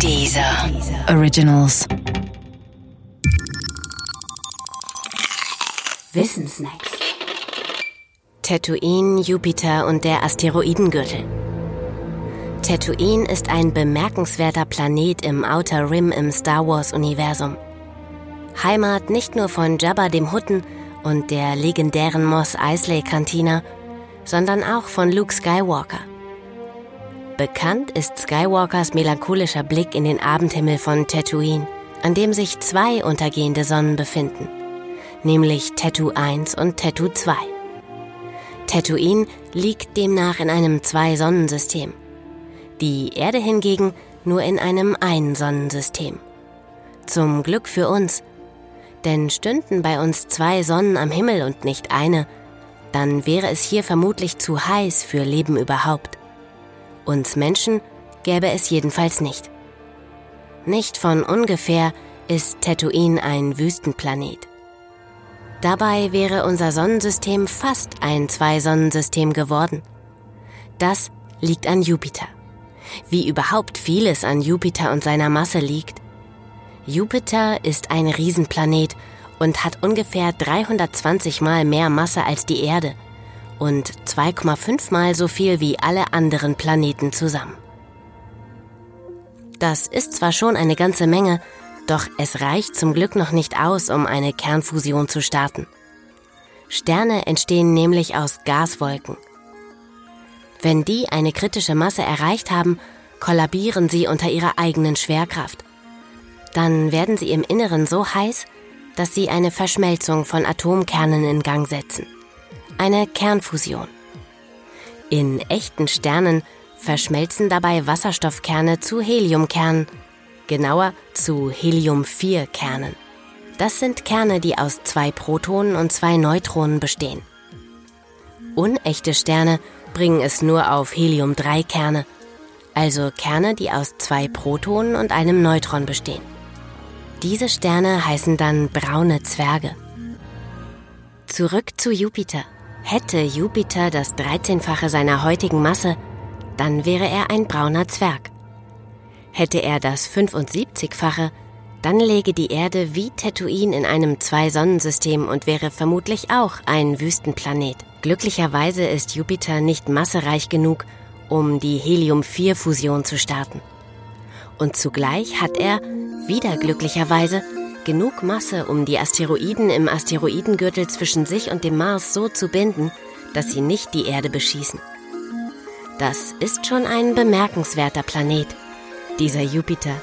Dieser Originals. Wissensnacks. Tatooine, Jupiter und der Asteroidengürtel. Tatooine ist ein bemerkenswerter Planet im Outer Rim im Star Wars-Universum. Heimat nicht nur von Jabba dem Hutten und der legendären Moss Eisley Kantina, sondern auch von Luke Skywalker. Bekannt ist Skywalkers melancholischer Blick in den Abendhimmel von Tatooine, an dem sich zwei untergehende Sonnen befinden, nämlich Tattoo 1 und Tattoo 2. Tatooine liegt demnach in einem Zwei-Sonnensystem. Die Erde hingegen nur in einem Ein-Sonnensystem. Zum Glück für uns, denn stünden bei uns zwei Sonnen am Himmel und nicht eine, dann wäre es hier vermutlich zu heiß für Leben überhaupt. Uns Menschen gäbe es jedenfalls nicht. Nicht von ungefähr ist Tatooine ein Wüstenplanet. Dabei wäre unser Sonnensystem fast ein Zwei-Sonnensystem geworden. Das liegt an Jupiter. Wie überhaupt vieles an Jupiter und seiner Masse liegt. Jupiter ist ein Riesenplanet und hat ungefähr 320 mal mehr Masse als die Erde und 2,5 mal so viel wie alle anderen Planeten zusammen. Das ist zwar schon eine ganze Menge, doch es reicht zum Glück noch nicht aus, um eine Kernfusion zu starten. Sterne entstehen nämlich aus Gaswolken. Wenn die eine kritische Masse erreicht haben, kollabieren sie unter ihrer eigenen Schwerkraft. Dann werden sie im Inneren so heiß, dass sie eine Verschmelzung von Atomkernen in Gang setzen. Eine Kernfusion. In echten Sternen verschmelzen dabei Wasserstoffkerne zu Heliumkernen, genauer zu Helium-4-Kernen. Das sind Kerne, die aus zwei Protonen und zwei Neutronen bestehen. Unechte Sterne bringen es nur auf Helium-3-Kerne, also Kerne, die aus zwei Protonen und einem Neutron bestehen. Diese Sterne heißen dann braune Zwerge. Zurück zu Jupiter. Hätte Jupiter das 13-fache seiner heutigen Masse, dann wäre er ein brauner Zwerg. Hätte er das 75-fache, dann läge die Erde wie Tatooine in einem Zwei-Sonnensystem und wäre vermutlich auch ein Wüstenplanet. Glücklicherweise ist Jupiter nicht massereich genug, um die Helium-4-Fusion zu starten. Und zugleich hat er, wieder glücklicherweise, genug Masse, um die Asteroiden im Asteroidengürtel zwischen sich und dem Mars so zu binden, dass sie nicht die Erde beschießen. Das ist schon ein bemerkenswerter Planet, dieser Jupiter.